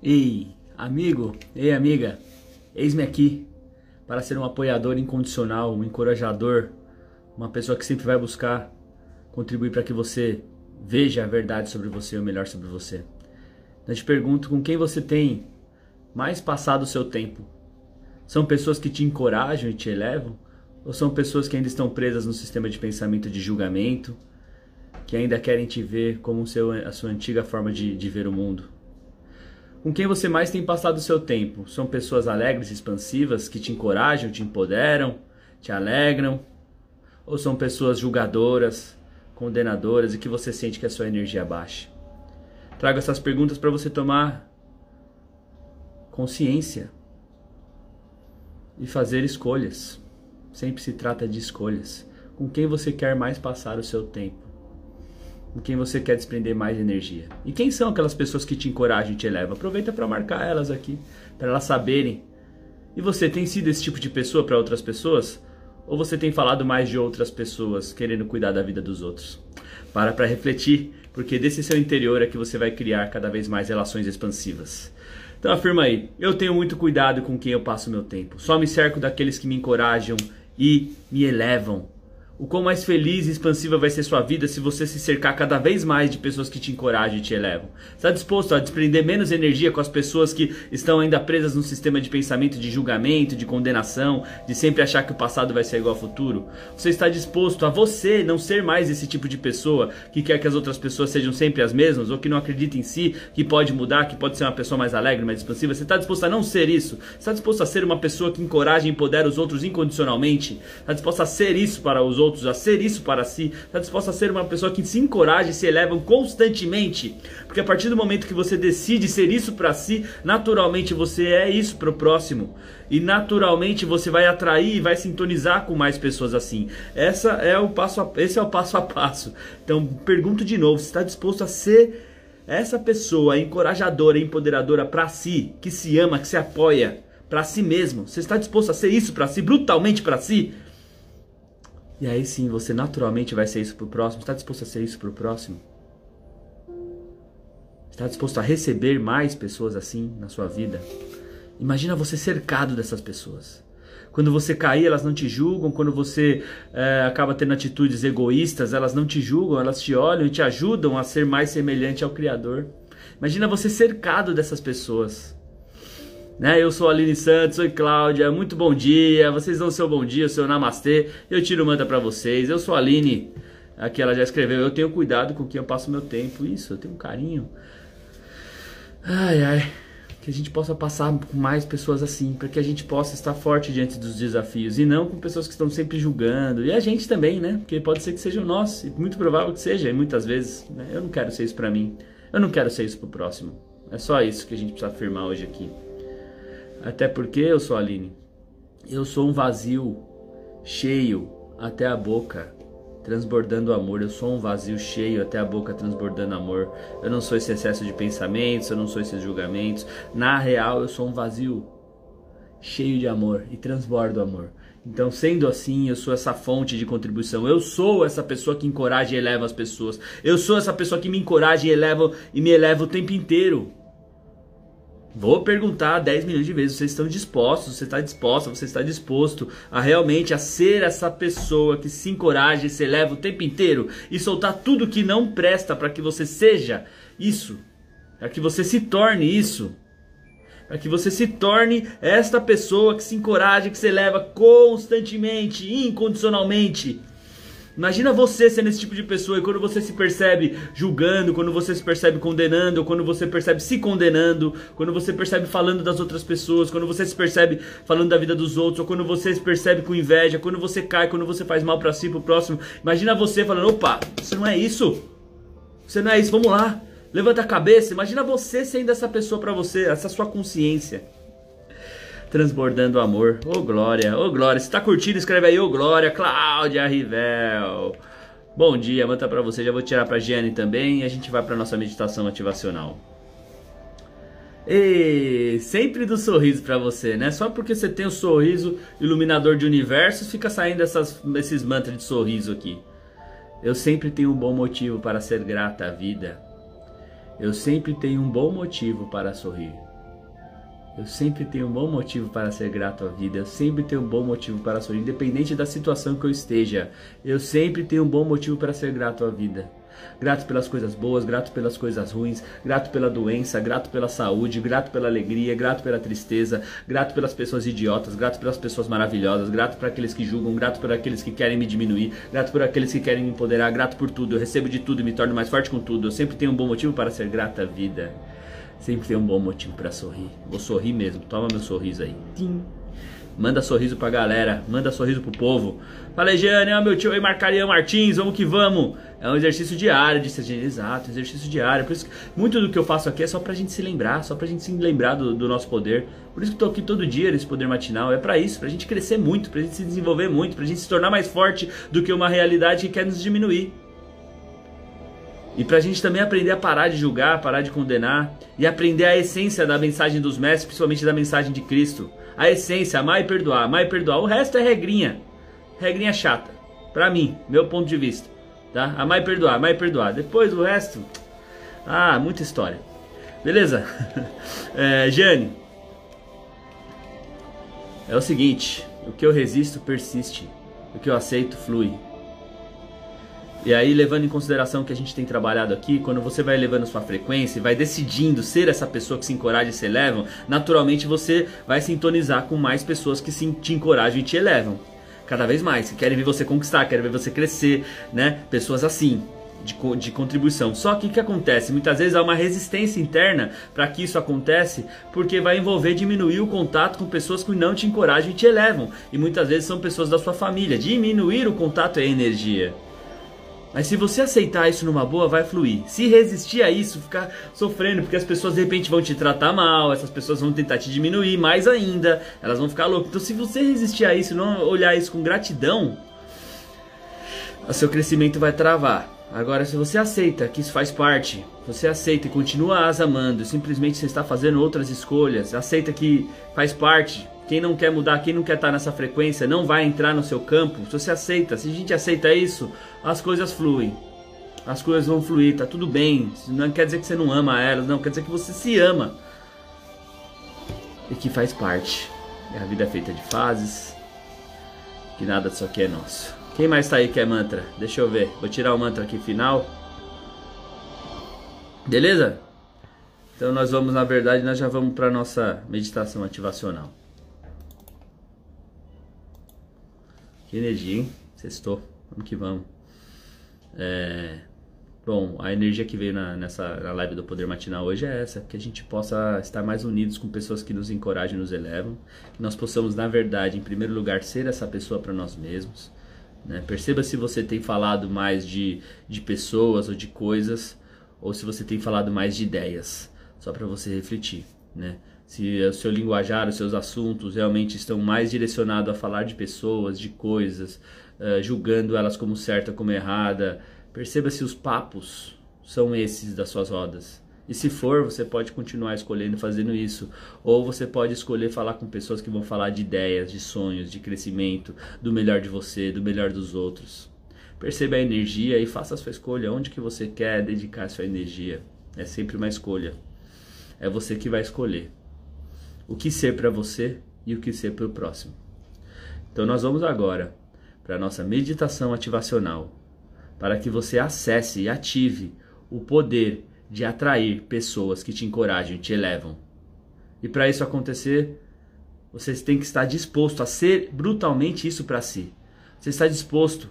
Ei, amigo, ei, amiga, eis-me aqui para ser um apoiador incondicional, um encorajador, uma pessoa que sempre vai buscar contribuir para que você veja a verdade sobre você, o melhor sobre você. Eu te pergunto com quem você tem mais passado o seu tempo. São pessoas que te encorajam e te elevam? Ou são pessoas que ainda estão presas no sistema de pensamento de julgamento, que ainda querem te ver como seu, a sua antiga forma de, de ver o mundo? Com quem você mais tem passado o seu tempo? São pessoas alegres expansivas que te encorajam, te empoderam, te alegram? Ou são pessoas julgadoras, condenadoras e que você sente que a sua energia baixa? Trago essas perguntas para você tomar consciência e fazer escolhas. Sempre se trata de escolhas. Com quem você quer mais passar o seu tempo? Com quem você quer desprender mais energia. E quem são aquelas pessoas que te encorajam e te elevam? Aproveita para marcar elas aqui, para elas saberem. E você tem sido esse tipo de pessoa para outras pessoas? Ou você tem falado mais de outras pessoas, querendo cuidar da vida dos outros? Para para refletir, porque desse seu interior é que você vai criar cada vez mais relações expansivas. Então afirma aí, eu tenho muito cuidado com quem eu passo meu tempo. Só me cerco daqueles que me encorajam e me elevam o quão mais feliz e expansiva vai ser sua vida se você se cercar cada vez mais de pessoas que te encorajam e te elevam. Está disposto a desprender menos energia com as pessoas que estão ainda presas num sistema de pensamento de julgamento, de condenação, de sempre achar que o passado vai ser igual ao futuro? Você está disposto a você não ser mais esse tipo de pessoa que quer que as outras pessoas sejam sempre as mesmas ou que não acredita em si, que pode mudar, que pode ser uma pessoa mais alegre, mais expansiva? Você está disposto a não ser isso? Está disposto a ser uma pessoa que encoraja e empodera os outros incondicionalmente? Está disposto a ser isso para os outros? Outros, a ser isso para si, está disposto a ser uma pessoa que se encoraja e se eleva constantemente. Porque a partir do momento que você decide ser isso para si, naturalmente você é isso para o próximo. E naturalmente você vai atrair e vai sintonizar com mais pessoas assim. Essa é o passo a, esse é o passo a passo. Então pergunto de novo, está disposto a ser essa pessoa encorajadora, empoderadora para si, que se ama, que se apoia para si mesmo. Você está disposto a ser isso para si, brutalmente para si? E aí sim, você naturalmente vai ser isso pro próximo. Está disposto a ser isso pro próximo? Está disposto a receber mais pessoas assim na sua vida? Imagina você cercado dessas pessoas. Quando você cair, elas não te julgam. Quando você é, acaba tendo atitudes egoístas, elas não te julgam, elas te olham e te ajudam a ser mais semelhante ao Criador. Imagina você cercado dessas pessoas. Né? Eu sou Aline Santos, oi Cláudia, muito bom dia. Vocês dão seu bom dia, seu namastê. Eu tiro manta para vocês. Eu sou Aline. Aqui ela já escreveu, eu tenho cuidado com quem eu passo meu tempo. Isso, eu tenho um carinho. Ai, ai. Que a gente possa passar com mais pessoas assim, para que a gente possa estar forte diante dos desafios e não com pessoas que estão sempre julgando. E a gente também, né? Porque pode ser que seja o nosso, e muito provável que seja, e muitas vezes. Né? Eu não quero ser isso para mim. Eu não quero ser isso pro próximo. É só isso que a gente precisa afirmar hoje aqui. Até porque eu sou Aline. Eu sou um vazio cheio até a boca, transbordando amor. Eu sou um vazio cheio até a boca, transbordando amor. Eu não sou esse excesso de pensamentos, eu não sou esses julgamentos. Na real, eu sou um vazio cheio de amor e transbordo amor. Então, sendo assim, eu sou essa fonte de contribuição. Eu sou essa pessoa que encoraja e eleva as pessoas. Eu sou essa pessoa que me encoraja e eleva e me eleva o tempo inteiro. Vou perguntar 10 milhões de vezes, vocês estão dispostos, você está disposta, você está disposto a realmente a ser essa pessoa que se encoraja e se eleva o tempo inteiro e soltar tudo que não presta para que você seja isso, para que você se torne isso, para que você se torne esta pessoa que se encoraja, que se eleva constantemente, incondicionalmente Imagina você sendo esse tipo de pessoa e quando você se percebe julgando, quando você se percebe condenando, quando você percebe se condenando, quando você percebe falando das outras pessoas, quando você se percebe falando da vida dos outros, ou quando você se percebe com inveja, quando você cai, quando você faz mal para si, pro próximo. Imagina você falando: opa, você não é isso. Você não é isso, vamos lá. Levanta a cabeça. Imagina você sendo essa pessoa para você, essa sua consciência transbordando amor. Ô oh, glória, ô oh, glória. Se tá curtindo, escreve aí, ô oh, glória, Cláudia Rivel. Bom dia, manda para você. Já vou tirar para Giane também e a gente vai para nossa meditação ativacional. E sempre do sorriso para você, né? Só porque você tem o sorriso iluminador de universos, fica saindo essas, esses mantras de sorriso aqui. Eu sempre tenho um bom motivo para ser grata à vida. Eu sempre tenho um bom motivo para sorrir. Eu sempre tenho um bom motivo para ser grato à vida. Eu sempre tenho um bom motivo para sorrir, independente da situação que eu esteja. Eu sempre tenho um bom motivo para ser grato à vida. Grato pelas coisas boas, grato pelas coisas ruins, grato pela doença, grato pela saúde, grato pela alegria, grato pela tristeza, grato pelas pessoas idiotas, grato pelas pessoas maravilhosas, grato por aqueles que julgam, grato por aqueles que querem me diminuir, grato por aqueles que querem me empoderar, grato por tudo. Eu recebo de tudo e me torno mais forte com tudo. Eu sempre tenho um bom motivo para ser grato à vida. Sempre tenho um bom motivo para sorrir. Vou sorrir mesmo. Toma meu sorriso aí. Tim. Manda sorriso pra galera, manda sorriso pro povo. Fala, Giane, ó, meu tio aí, Marcarian Martins, vamos que vamos. É um exercício diário, disse a gente, exato, exercício diário. Por isso que muito do que eu faço aqui é só pra gente se lembrar, só pra gente se lembrar do, do nosso poder. Por isso que eu tô aqui todo dia nesse poder matinal. É para isso, pra gente crescer muito, pra gente se desenvolver muito, pra gente se tornar mais forte do que uma realidade que quer nos diminuir. E para a gente também aprender a parar de julgar, parar de condenar e aprender a essência da mensagem dos mestres, principalmente da mensagem de Cristo. A essência, amar e perdoar, amar e perdoar. O resto é regrinha. Regrinha chata. Para mim, meu ponto de vista. Tá? Amar e perdoar, amar e perdoar. Depois o resto. Ah, muita história. Beleza? É, Jane. É o seguinte: o que eu resisto persiste. O que eu aceito flui. E aí, levando em consideração que a gente tem trabalhado aqui, quando você vai elevando sua frequência e vai decidindo ser essa pessoa que se encoraja e se elevam, naturalmente você vai sintonizar com mais pessoas que se, te encorajam e te elevam. Cada vez mais, que querem ver você conquistar, querem ver você crescer, né? Pessoas assim, de, de, contribuição. Só que o que acontece? Muitas vezes há uma resistência interna para que isso acontece, porque vai envolver diminuir o contato com pessoas que não te encorajam e te elevam. E muitas vezes são pessoas da sua família. Diminuir o contato é energia. Mas se você aceitar isso numa boa, vai fluir. Se resistir a isso, ficar sofrendo, porque as pessoas de repente vão te tratar mal, essas pessoas vão tentar te diminuir mais ainda, elas vão ficar loucas. Então, se você resistir a isso, não olhar isso com gratidão, o seu crescimento vai travar. Agora, se você aceita que isso faz parte, você aceita e continua as amando, simplesmente você está fazendo outras escolhas, aceita que faz parte, quem não quer mudar, quem não quer estar nessa frequência, não vai entrar no seu campo. Se você aceita, se a gente aceita isso, as coisas fluem. As coisas vão fluir, tá tudo bem. Não quer dizer que você não ama elas, não, quer dizer que você se ama. E que faz parte. A vida é feita de fases. Que nada disso aqui é nosso. Quem mais tá aí que é mantra? Deixa eu ver. Vou tirar o mantra aqui final. Beleza? Então nós vamos, na verdade, nós já vamos para nossa meditação ativacional. Que energia, hein? Sextou. Vamos que vamos. É... Bom, a energia que veio na, nessa na live do Poder Matinal hoje é essa, que a gente possa estar mais unidos com pessoas que nos encorajam e nos elevam, que nós possamos, na verdade, em primeiro lugar, ser essa pessoa para nós mesmos. Né? Perceba se você tem falado mais de, de pessoas ou de coisas, ou se você tem falado mais de ideias, só para você refletir. Né? Se o seu linguajar, os seus assuntos realmente estão mais direcionados a falar de pessoas, de coisas, uh, julgando elas como certa, como errada. Perceba se os papos são esses das suas rodas. E se for, você pode continuar escolhendo fazendo isso. Ou você pode escolher falar com pessoas que vão falar de ideias, de sonhos, de crescimento, do melhor de você, do melhor dos outros. Perceba a energia e faça a sua escolha. Onde que você quer dedicar sua energia? É sempre uma escolha. É você que vai escolher o que ser para você e o que ser para o próximo. Então nós vamos agora para a nossa meditação ativacional, para que você acesse e ative o poder de atrair pessoas que te encorajam e te elevam. E para isso acontecer, você tem que estar disposto a ser brutalmente isso para si. Você está disposto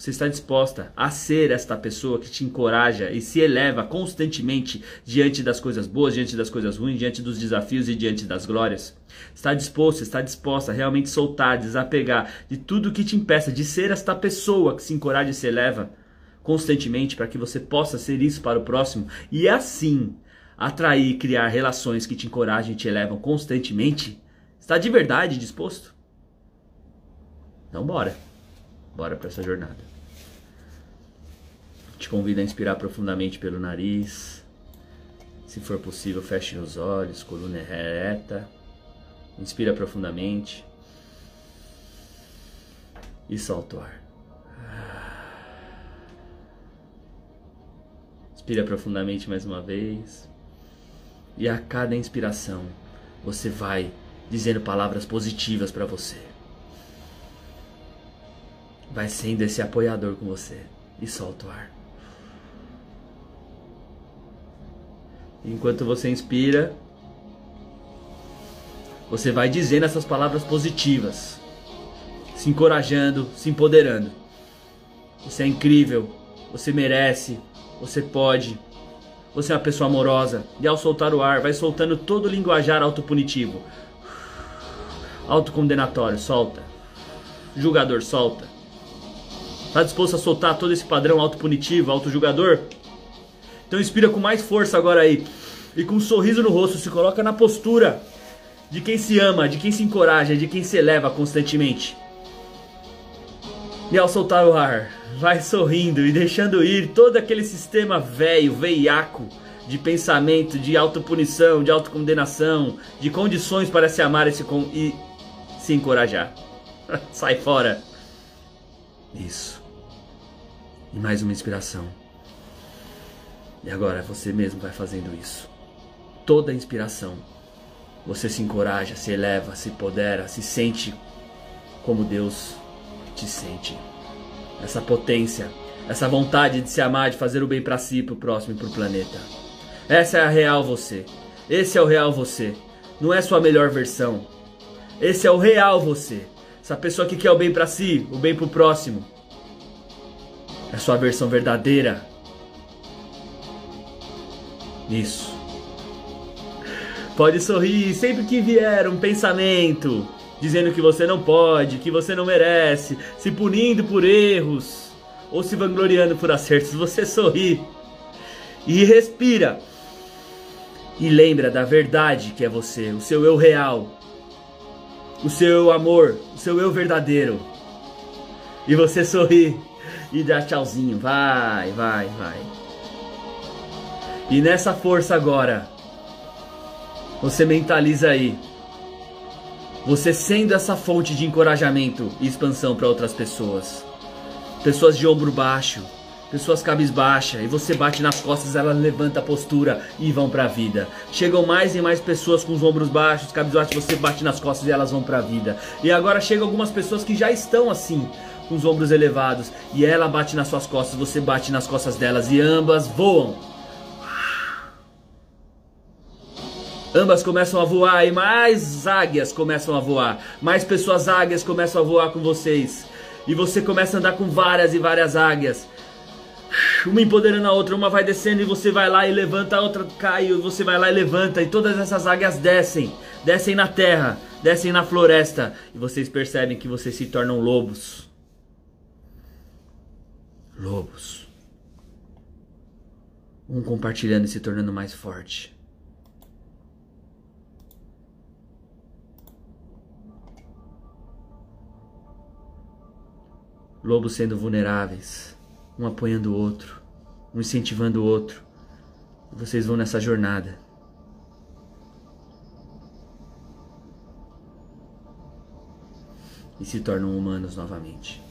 você está disposta a ser esta pessoa que te encoraja e se eleva constantemente diante das coisas boas, diante das coisas ruins, diante dos desafios e diante das glórias? Está disposto, está disposta a realmente soltar, desapegar de tudo que te impeça de ser esta pessoa que se encoraja e se eleva constantemente para que você possa ser isso para o próximo e assim atrair e criar relações que te encorajam e te elevam constantemente? Está de verdade disposto? Então bora. Bora para essa jornada. Te convido a inspirar profundamente pelo nariz. Se for possível, feche os olhos, coluna reta. Inspira profundamente. E solta o ar. Inspira profundamente mais uma vez. E a cada inspiração, você vai dizendo palavras positivas para você. Vai sendo esse apoiador com você e solta o ar. Enquanto você inspira, você vai dizendo essas palavras positivas, se encorajando, se empoderando. Você é incrível, você merece, você pode. Você é uma pessoa amorosa. E ao soltar o ar, vai soltando todo o linguajar autopunitivo. Autocondenatório, solta. Julgador, solta. Está disposto a soltar todo esse padrão autopunitivo, autojulgador? Então inspira com mais força agora aí. E com um sorriso no rosto, se coloca na postura de quem se ama, de quem se encoraja, de quem se eleva constantemente. E ao soltar o ar, vai sorrindo e deixando ir todo aquele sistema velho, veiaco de pensamento, de autopunição, de autocondenação, de condições para se amar e se, e se encorajar. Sai fora. Isso. E mais uma inspiração. E agora você mesmo vai fazendo isso. Toda inspiração. Você se encoraja, se eleva, se empodera, se sente como Deus te sente essa potência, essa vontade de se amar, de fazer o bem para si, para o próximo e para o planeta. Essa é a real você. Esse é o real você. Não é sua melhor versão. Esse é o real você. Essa pessoa que quer o bem para si, o bem para o próximo. É sua versão verdadeira. Isso. Pode sorrir sempre que vier um pensamento, dizendo que você não pode, que você não merece, se punindo por erros ou se vangloriando por acertos, você sorri e respira. E lembra da verdade que é você, o seu eu real, o seu eu amor, o seu eu verdadeiro. E você sorri e dá tchauzinho. Vai, vai, vai. E nessa força agora, você mentaliza aí você sendo essa fonte de encorajamento e expansão para outras pessoas. Pessoas de ombro baixo, pessoas cabisbaixa, e você bate nas costas, ela levanta a postura e vão para a vida. Chegam mais e mais pessoas com os ombros baixos, cabisbaixos, você bate nas costas e elas vão para a vida. E agora chegam algumas pessoas que já estão assim, com os ombros elevados, e ela bate nas suas costas, você bate nas costas delas e ambas voam Ambas começam a voar e mais águias começam a voar. Mais pessoas águias começam a voar com vocês. E você começa a andar com várias e várias águias. Uma empoderando a outra, uma vai descendo e você vai lá e levanta, a outra cai e você vai lá e levanta. E todas essas águias descem, descem na terra, descem na floresta. E vocês percebem que vocês se tornam lobos. Lobos. Um compartilhando e se tornando mais forte. Lobos sendo vulneráveis, um apoiando o outro, um incentivando o outro. Vocês vão nessa jornada. E se tornam humanos novamente.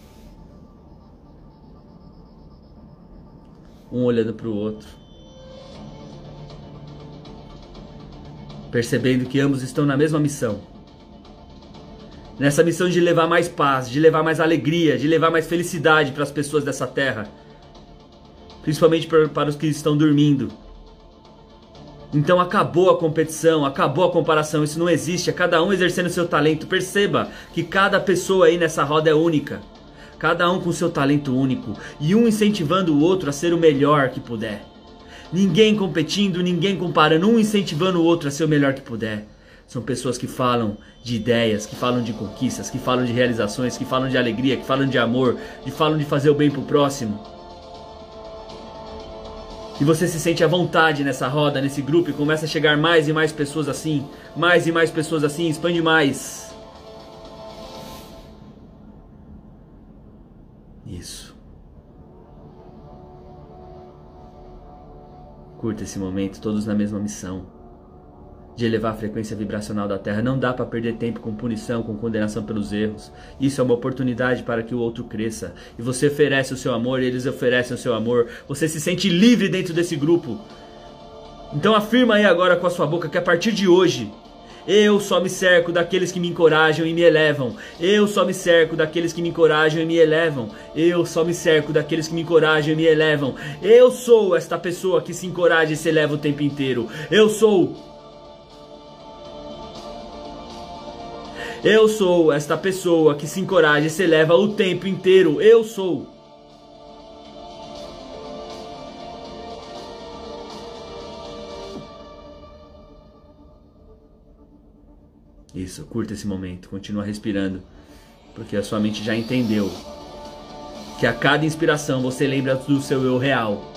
Um olhando para o outro. Percebendo que ambos estão na mesma missão nessa missão de levar mais paz, de levar mais alegria, de levar mais felicidade para as pessoas dessa terra, principalmente para os que estão dormindo. Então acabou a competição, acabou a comparação, isso não existe, é cada um exercendo seu talento. Perceba que cada pessoa aí nessa roda é única, cada um com seu talento único e um incentivando o outro a ser o melhor que puder. Ninguém competindo, ninguém comparando, um incentivando o outro a ser o melhor que puder. São pessoas que falam de ideias, que falam de conquistas, que falam de realizações, que falam de alegria, que falam de amor, que falam de fazer o bem pro próximo. E você se sente à vontade nessa roda, nesse grupo, e começa a chegar mais e mais pessoas assim, mais e mais pessoas assim, expande mais. Isso. Curta esse momento, todos na mesma missão de elevar a frequência vibracional da Terra. Não dá para perder tempo com punição, com condenação pelos erros. Isso é uma oportunidade para que o outro cresça. E você oferece o seu amor, eles oferecem o seu amor. Você se sente livre dentro desse grupo. Então afirma aí agora com a sua boca que a partir de hoje Eu só me cerco daqueles que me encorajam e me elevam. Eu só me cerco daqueles que me encorajam e me elevam. Eu só me cerco daqueles que me encorajam e me elevam. Eu sou esta pessoa que se encoraja e se eleva o tempo inteiro. Eu sou Eu sou esta pessoa que se encoraja e se eleva o tempo inteiro. Eu sou. Isso, curta esse momento, continua respirando, porque a sua mente já entendeu que a cada inspiração você lembra do seu eu real.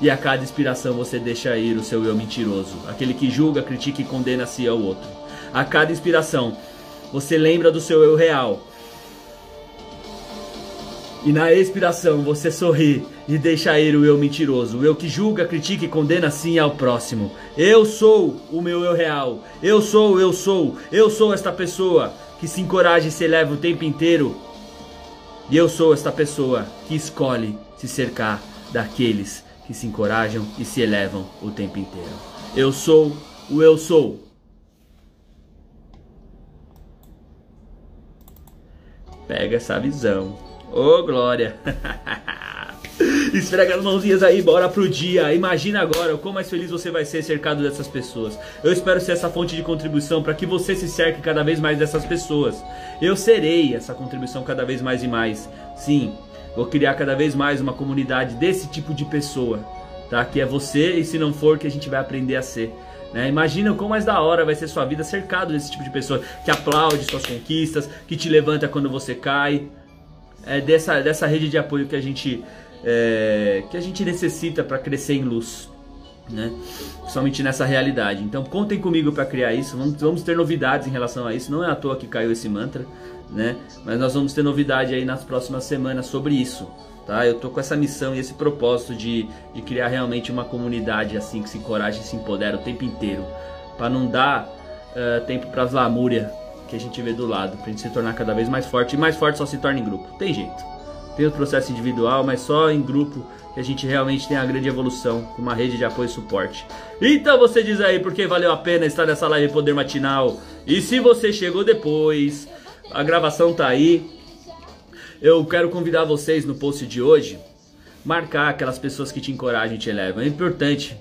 E a cada inspiração você deixa ir o seu eu mentiroso, aquele que julga, critica e condena-se ao outro. A cada inspiração você lembra do seu eu real. E na expiração você sorri e deixa ir o eu mentiroso, o eu que julga, critica e condena sim ao próximo. Eu sou o meu eu real. Eu sou, eu sou, eu sou esta pessoa que se encoraja e se eleva o tempo inteiro. E eu sou esta pessoa que escolhe se cercar daqueles que se encorajam e se elevam o tempo inteiro. Eu sou o eu sou. Pega essa visão. Ô, oh, glória! Esfrega as mãozinhas aí, bora pro dia. Imagina agora o quão mais feliz você vai ser cercado dessas pessoas. Eu espero ser essa fonte de contribuição para que você se cerque cada vez mais dessas pessoas. Eu serei essa contribuição cada vez mais e mais. Sim, vou criar cada vez mais uma comunidade desse tipo de pessoa, tá? Que é você e se não for que a gente vai aprender a ser. Né? Imagina como mais da hora vai ser sua vida cercado desse tipo de pessoa que aplaude suas conquistas, que te levanta quando você cai. É dessa, dessa rede de apoio que a gente, é, que a gente necessita para crescer em luz. Né? Somente nessa realidade. Então contem comigo para criar isso. Vamos, vamos, ter novidades em relação a isso. Não é à toa que caiu esse mantra, né? Mas nós vamos ter novidade aí nas próximas semanas sobre isso. Tá? Eu tô com essa missão e esse propósito de, de criar realmente uma comunidade assim que se encoraja e se empodera o tempo inteiro, para não dar uh, tempo para as lamúrias que a gente vê do lado, para a gente se tornar cada vez mais forte e mais forte só se torna em grupo. Tem jeito. Tem o processo individual, mas só em grupo que a gente realmente tem a grande evolução, com uma rede de apoio e suporte. Então você diz aí porque valeu a pena estar nessa live Poder Matinal. E se você chegou depois, a gravação tá aí. Eu quero convidar vocês no post de hoje marcar aquelas pessoas que te encorajam e te elevam. É importante.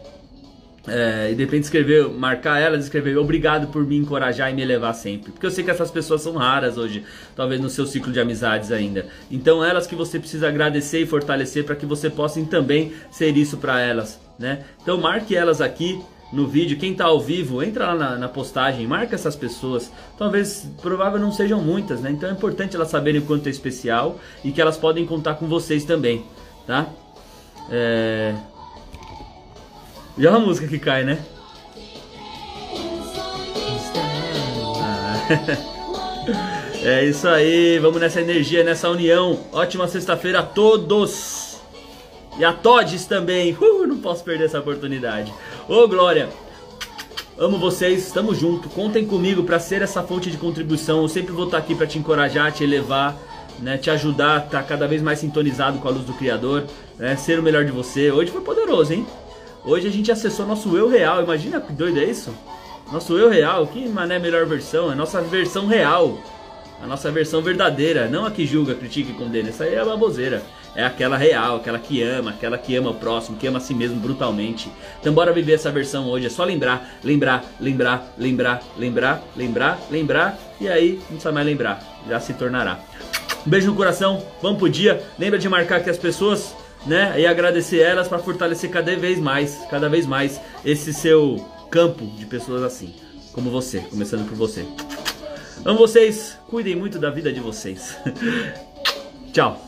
É, independente de escrever, marcar elas, escrever obrigado por me encorajar e me elevar sempre. Porque eu sei que essas pessoas são raras hoje, talvez no seu ciclo de amizades ainda. Então, elas que você precisa agradecer e fortalecer para que você possa também ser isso para elas, né? Então, marque elas aqui no vídeo. Quem está ao vivo, entra lá na, na, postagem, marca essas pessoas. Talvez, provável não sejam muitas, né? Então é importante elas saberem o quanto é especial e que elas podem contar com vocês também, tá? É... Já é uma música que cai, né? É isso aí, vamos nessa energia, nessa união. Ótima sexta-feira a todos! E a todos também. Uh, não posso perder essa oportunidade. Ô Glória, amo vocês, estamos junto. Contem comigo para ser essa fonte de contribuição. Eu sempre vou estar aqui para te encorajar, te elevar, né, te ajudar a estar cada vez mais sintonizado com a luz do Criador, né, ser o melhor de você. Hoje foi poderoso, hein? Hoje a gente acessou nosso eu real. Imagina que doido é isso? Nosso eu real, que mané melhor versão? É nossa versão real. A nossa versão verdadeira, não a que julga, critica e condena. Essa aí é a baboseira é aquela real, aquela que ama, aquela que ama o próximo, que ama a si mesmo brutalmente. Então bora viver essa versão hoje, é só lembrar, lembrar, lembrar, lembrar, lembrar, lembrar, lembrar, e aí não precisa mais lembrar, já se tornará. Um beijo no coração, vamos pro dia, lembra de marcar aqui as pessoas, né, e agradecer elas para fortalecer cada vez mais, cada vez mais esse seu campo de pessoas assim, como você, começando por você. Amo vocês, cuidem muito da vida de vocês. Tchau.